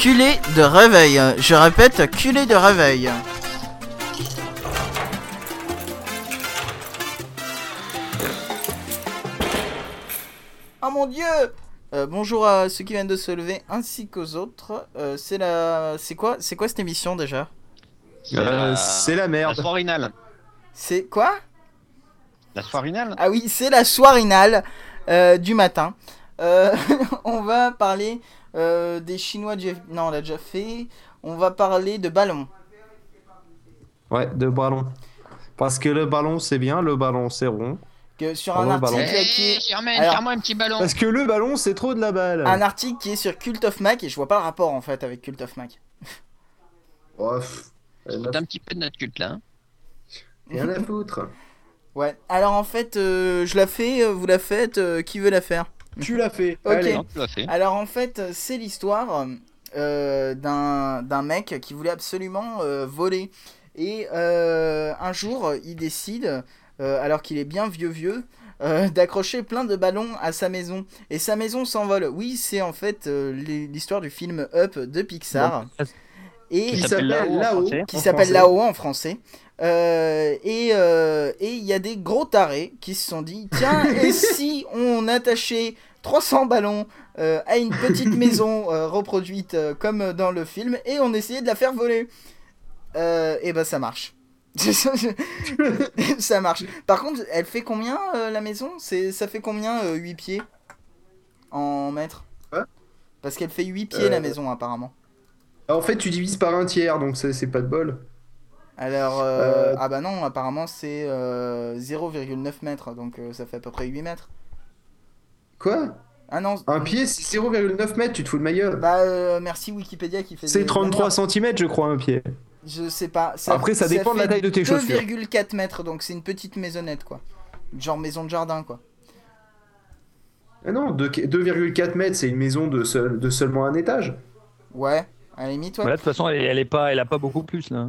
culé de réveil. Je répète, culé de réveil. Oh mon dieu Euh, Bonjour à ceux qui viennent de se lever ainsi qu'aux autres. Euh, c'est la... C'est quoi C'est quoi cette émission déjà? Euh, c'est la La merde. soirinale. C'est quoi? La soirinale Ah oui, c'est la soirinale euh, du matin. Euh, on va parler euh, des Chinois du... Non, on l'a déjà fait. On va parler de ballon. Ouais, de ballon. Parce que le ballon c'est bien, le ballon c'est rond. Que sur Pardon, un le ballon. article qui est... Eh, Germaine, Alors- faire-moi un petit ballon. Parce que le ballon c'est trop de la balle. Un article qui est sur Cult of Mac et je vois pas le rapport en fait avec Cult of Mac. Oh, pff, C'est un petit peu de notre culte là. hein. rien à foutre. Ouais. Alors en fait, euh, je la fais, euh, vous la faites, euh, qui veut la faire? Tu l'as fait. Ok. Allez. Non, tu l'as fait. Alors en fait, c'est l'histoire euh, d'un d'un mec qui voulait absolument euh, voler. Et euh, un jour, il décide, euh, alors qu'il est bien vieux vieux, euh, d'accrocher plein de ballons à sa maison. Et sa maison s'envole. Oui, c'est en fait euh, l'hi- l'histoire du film Up de Pixar. Et Qui s'appelle français. qui en s'appelle français. là-haut en français. Euh, et euh, et il y a des gros tarés qui se sont dit tiens, et si on attachait 300 ballons euh, à une petite maison euh, reproduite euh, comme dans le film et on essayait de la faire voler Euh, Et ben ça marche. ça marche. Par contre, elle fait combien euh, la maison? C'est Ça fait combien 8 pieds en mètres? Parce qu'elle fait 8 pieds la maison apparemment. Ah, En fait, tu divises par un tiers, donc c'est pas de bol. Alors, euh, Euh, ah bah non, apparemment c'est euh, 0,9 mètres, donc euh, ça fait à peu près 8 mètres. Quoi? Ah non, Un pied, c'est 0,9 mètres, tu te fous de ma gueule. bah euh, merci Wikipédia qui fait C'est des- 33 des merdes. cm, je crois, un pied. Je sais pas. Après, ça dépend de la taille de tes chaussures. 2,4 mètres, donc c'est une petite maisonnette quoi. Genre maison de jardin quoi. Ah non, deux- 2,4 mètres, c'est une maison de, seul- de seulement un étage. Ouais, à la limite, ouais. Voilà, de toute façon, elle, elle est pas, elle a pas beaucoup plus là.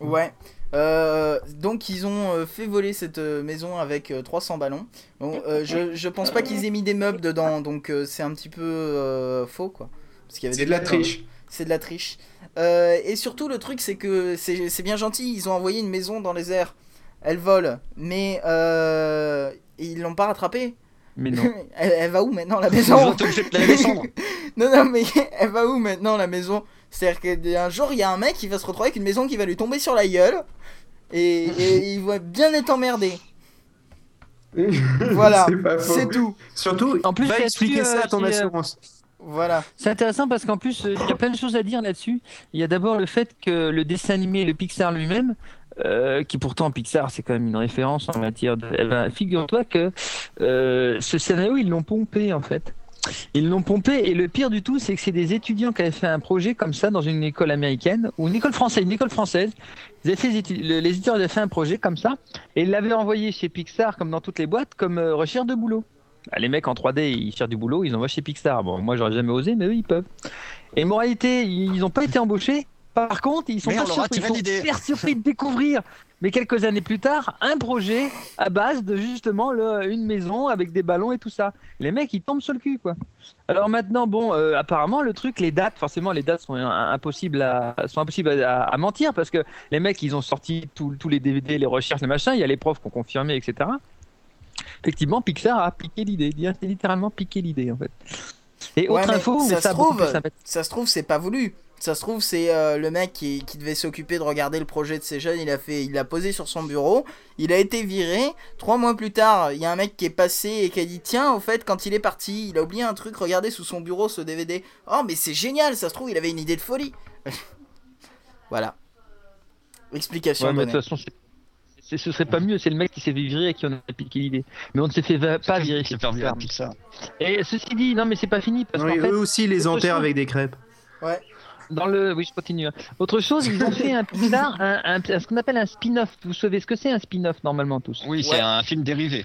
Ouais. Euh, donc ils ont euh, fait voler cette euh, maison avec euh, 300 ballons. Bon, euh, je, je pense pas qu'ils aient mis des meubles dedans, donc euh, c'est un petit peu euh, faux quoi. Parce qu'il y avait C'est de la triche. C'est de la triche. Euh, et surtout, le truc, c'est que c'est c'est bien gentil. Ils ont envoyé une maison dans les airs. Elle vole. Mais euh, ils l'ont pas rattrapée. Mais non. elle, elle va où maintenant la maison la descendre. Non, non, mais elle va où maintenant la maison? C'est-à-dire qu'un jour, il y a un mec qui va se retrouver avec une maison qui va lui tomber sur la gueule. Et, et il va bien être emmerdé. Voilà, c'est tout. Surtout, En plus, va expliquer euh, ça à ton qui, euh, assurance. Voilà. C'est intéressant parce qu'en plus, euh, il y a plein de choses à dire là-dessus. Il y a d'abord le fait que le dessin animé, le Pixar lui-même, euh, qui pourtant Pixar, c'est quand même une référence en matière de. Eh ben, figure-toi que euh, ce scénario, ils l'ont pompé en fait. Ils l'ont pompé et le pire du tout, c'est que c'est des étudiants qui avaient fait un projet comme ça dans une école américaine ou une école française, une école française. Ils avaient les étu- le- les étudiants avaient fait un projet comme ça et ils l'avaient envoyé chez Pixar comme dans toutes les boîtes comme euh, recherche de boulot. Bah, les mecs en 3D, ils cherchent du boulot, ils envoient chez Pixar. Bon, moi j'aurais jamais osé, mais eux ils peuvent. Et moralité, ils n'ont pas été embauchés. Par contre, ils sont Mais pas surpris, ils sont super surpris de découvrir, mais quelques années plus tard, un projet à base de justement le- une maison avec des ballons et tout ça. Les mecs, ils tombent sur le cul, quoi. Alors maintenant, bon, euh, apparemment, le truc, les dates, forcément, les dates sont impossibles à, sont impossibles à, à mentir parce que les mecs, ils ont sorti tous les DVD, les recherches, les machins. Il y a les profs qui ont confirmé, etc. Effectivement, Pixar a piqué l'idée. Il a littéralement piqué l'idée, en fait. Et Ouais, autre mais info, ça mais se ça, beaucoup trouve. Ça se trouve, c'est pas voulu. Ça se trouve, c'est euh, le mec qui, qui devait s'occuper de regarder le projet de ces jeunes. Il a fait, il l'a posé sur son bureau. Il a été viré. Trois mois plus tard, il y a un mec qui est passé et qui a dit Tiens, au fait, quand il est parti, il a oublié un truc. Regardez sous son bureau ce DVD. Oh, mais c'est génial. Ça se trouve, il avait une idée de folie. voilà. Explication Ouais, mais de donnée. toute façon, ce serait pas mieux, c'est le mec qui s'est fait virer et qui en a piqué l'idée. Mais on ne s'est fait pas virer. C'est chez faire virer Pixar. Et ceci dit, non mais c'est pas fini parce Non, qu'en fait, eux aussi, ils les enterrent avec des crêpes. Ouais. Dans le, oui je continue. Autre chose, ils ont fait un Pixar, un, un- un- ce qu'on appelle un spin-off. Vous savez ce que c'est un spin-off normalement tous? Oui, Ouais. c'est un film dérivé.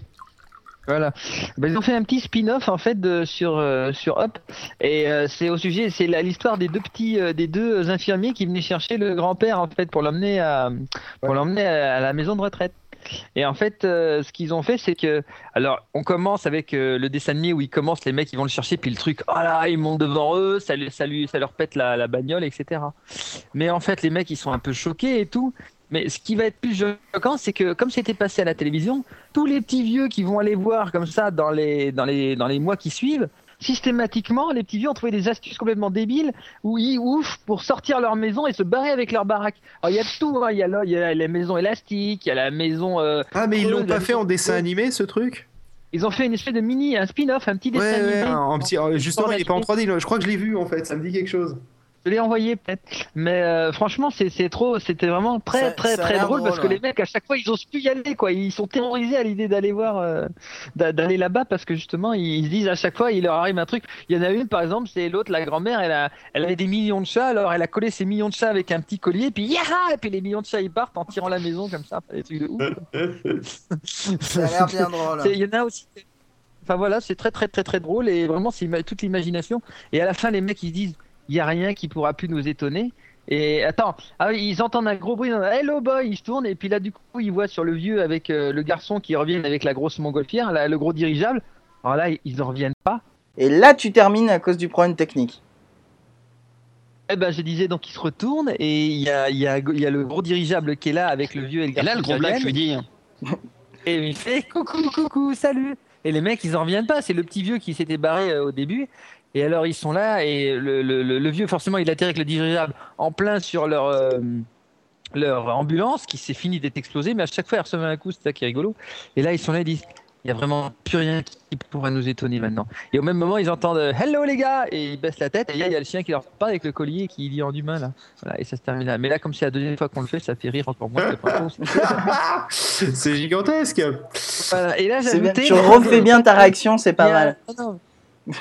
Voilà. Ben, ils ont fait un petit spin-off en fait de, sur euh, sur Up et euh, c'est au sujet, c'est l'histoire des deux petits, euh, des deux infirmiers qui venaient chercher le grand-père en fait pour l'emmener à pour l'emmener à, à la maison de retraite. Et en fait, euh, ce qu'ils ont fait, c'est que, alors, on commence avec euh, le dessin animé où ils commencent, les mecs, ils vont le chercher, puis le truc, oh là, ils montent devant eux, ça, ça, lui- ça leur pète la, bagnole, etc. Mais en fait, les mecs, ils sont un peu choqués et tout. Mais ce qui va être plus choquant, c'est que comme c'était passé à la télévision, tous les petits vieux qui vont aller voir comme ça dans les mois qui suivent, systématiquement, les petits vieux ont trouvé des astuces complètement débiles où ils ouf pour sortir leur maison et se barrer avec leur baraque. Alors il y a tout, hein. il y a, la- il y a la maison élastique, il y a la maison. euh, Ah, mais ils l'ont pas fait en dessin animé ce truc? Ils ont fait une espèce de mini, un spin-off, un petit Ouais, dessin ouais, animé. petit... euh, justement, il est pas en 3D. là. Je crois que je l'ai vu en fait, ça me dit quelque chose. Je l'ai envoyé peut-être. Mais euh, franchement, c'est trop, c'était vraiment très Ça- très ça très drôle, parce que ouais. les mecs à chaque fois ils osent plus y aller quoi. Ils sont terrorisés à l'idée d'aller voir, euh, d'a- d'aller là-bas parce que justement ils se disent à chaque fois il leur arrive un truc. Il y en a une par exemple, c'est l'autre, la grand-mère, elle a, elle avait des millions de chats, alors elle a collé ses millions de chats avec un petit collier, puis yaha, et puis les millions de chats ils partent en tirant la maison comme ça, des trucs de ouf. Ça a l'air bien drôle. Il y en a aussi. Enfin voilà, c'est très très très très drôle et vraiment c'est toute l'imagination. Et à la fin, les mecs ils se disent il y a rien qui pourra plus nous étonner. Et attends, ah ils entendent un gros bruit, hello boy, ils se tournent et puis là du coup ils voient sur le vieux avec euh, le garçon qui revient avec la grosse montgolfière, là, le gros dirigeable. Alors là ils en reviennent pas. Et là, tu termines à cause du problème technique. Eh ben je disais donc ils se retournent et il y a, il y, a, il y a le gros dirigeable qui est là avec le vieux et le Et garçon. là, le gros black reviennent. lui dit Et il fait coucou, coucou, salut. Et les mecs, ils en reviennent pas. C'est le petit vieux qui s'était barré euh, au début. Et alors, ils sont là. Et le, le- le- le vieux, forcément, il atterrit avec le dirigeable en plein sur leur, euh, leur ambulance qui s'est fini d'être explosée. Mais à chaque fois, ils reçoivent un coup. C'est ça qui est rigolo. Et là, ils sont là, ils disent il y a vraiment plus rien qui pourra nous étonner maintenant. Et au même moment, ils entendent euh, Hello les gars Et ils baissent la tête. Et là, il y a le chien qui leur parle avec le collier qui dit en humain là. Voilà, et ça se termine là. Mais là, comme c'est la deuxième fois qu'on le fait, ça fait rire encore moins. C'est gigantesque. Voilà. Et là, bien. j'ajoutais. Tu refais bien ta réaction, c'est pas a- mal. non, non.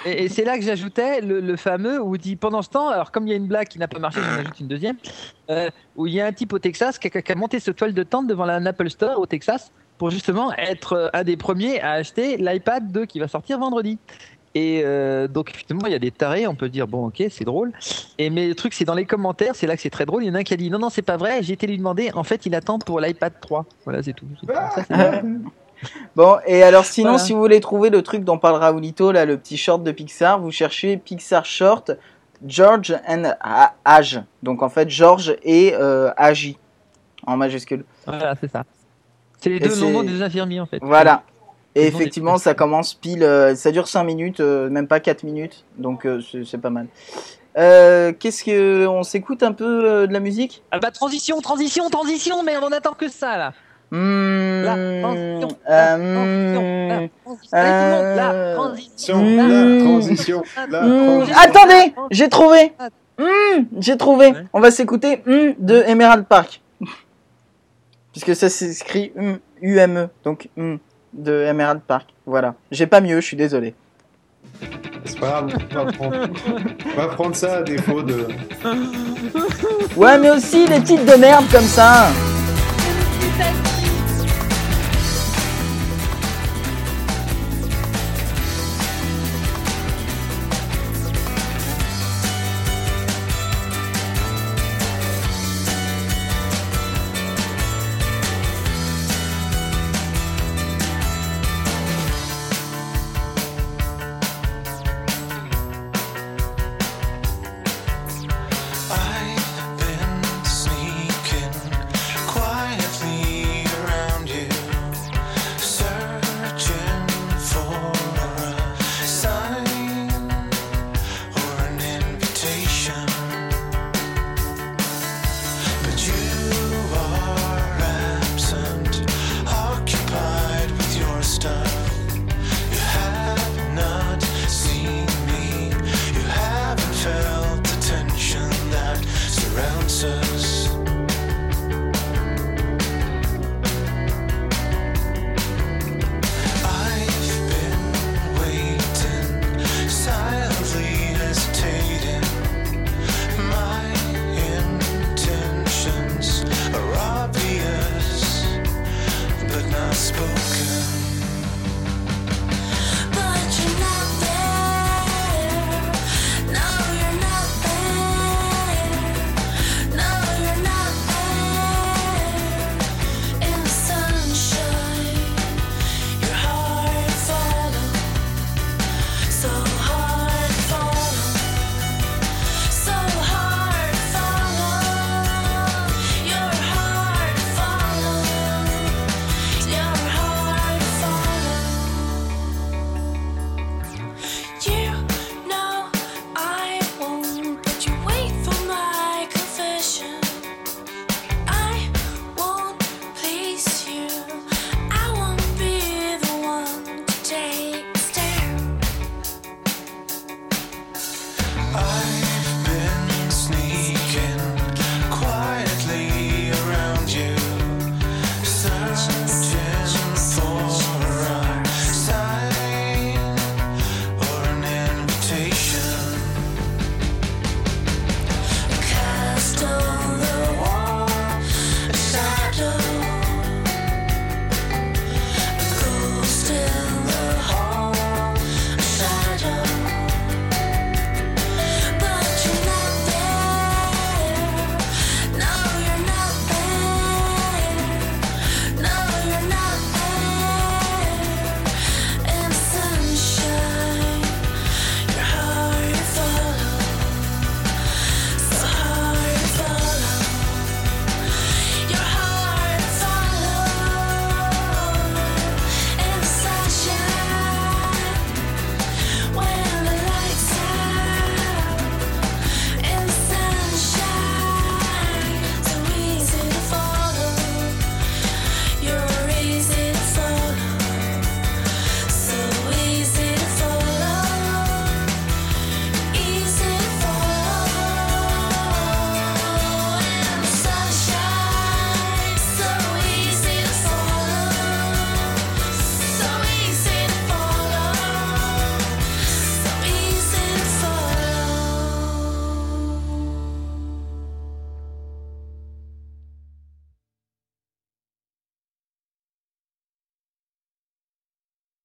Et, et c'est là que j'ajoutais le, le fameux où dit pendant ce temps, alors comme il y a une blague qui n'a pas marché, j'en ajoute une deuxième, euh, où il y a un type au Texas qui a, qui a monté ce toile de tente devant la Apple Store au Texas pour justement être euh, un des premiers à acheter l'iPad 2 qui va sortir vendredi. Et euh, donc effectivement, il y a des tarés, on peut dire bon ok, c'est drôle. Et mais le truc c'est dans les commentaires, c'est là que c'est très drôle. Il y en a un qui a dit non non c'est pas vrai, j'ai été lui demander, en fait il attend pour l'iPad 3. Voilà c'est tout. Bon, et alors sinon, Voilà. si vous voulez trouver le truc dont parle Raoulito, là, le petit short de Pixar, vous cherchez Pixar Short George and Age. Donc en fait, George et euh, Agi en majuscule. Voilà c'est ça. C'est les Et deux c'est- noms des infirmiers en fait. Voilà. Et effectivement, ça commence pile. euh, ça dure 5 minutes, euh, même pas 4 minutes. Donc euh, c'est c'est pas mal. Euh, Qu'est-ce que. On s'écoute un peu euh, de la musique? Ah bah transition, transition, transition, merde, on attend que ça là. Hmm, La transition, la transition, la hmm, transition. Allez tout le monde, la transition. Mmh. La transition. La hmm, transition. attendez, j'ai trouvé. Hmm, j'ai trouvé. Ouais. On va s'écouter hmm de Emerald Park. Puisque ça s'écrit hmm, UME, donc hmm de Emerald Park. Voilà. J'ai pas mieux, je suis désolé. C'est pas grave, on va prendre, on va prendre ça à défaut de. Ouais, mais aussi des titres de merde comme ça.